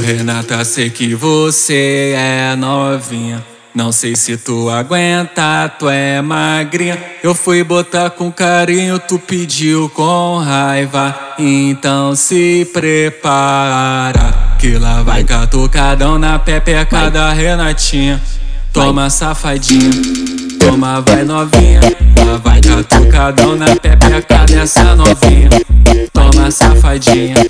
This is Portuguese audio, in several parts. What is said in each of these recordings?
Renata, sei que você é novinha. Não sei se tu aguenta, tu é magrinha. Eu fui botar com carinho, tu pediu com raiva. Então se prepara, que lá vai catucadão na pepeca da Renatinha. Toma safadinha, toma vai novinha. Lá vai catucadão na pepeca dessa novinha. Toma safadinha,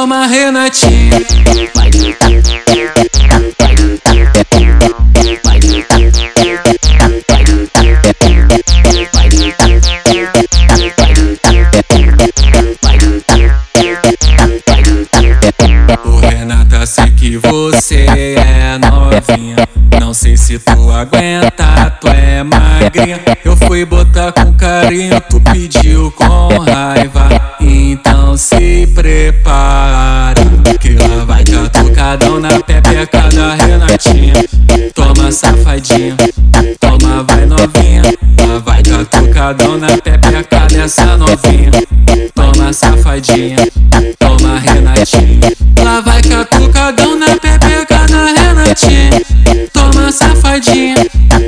toma Renatinha. Ô Renata, sei que você é novinha. Não sei se tu aguenta, tu é magrinha. Eu fui botar com carinho, tu pediu com raiva. Então se prepara, da Renatinha. Toma safadinha, toma vai novinha. Vai catucadão na pepeca dessa novinha. Toma safadinha, toma Renatinha. Lá vai catucadão na pepeca da Renatinha. Toma safadinha,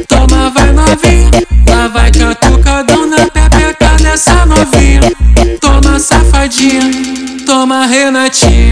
toma vai novinha. Lá vai catucadão na pepeca dessa novinha. Toma safadinha, toma Renatinha.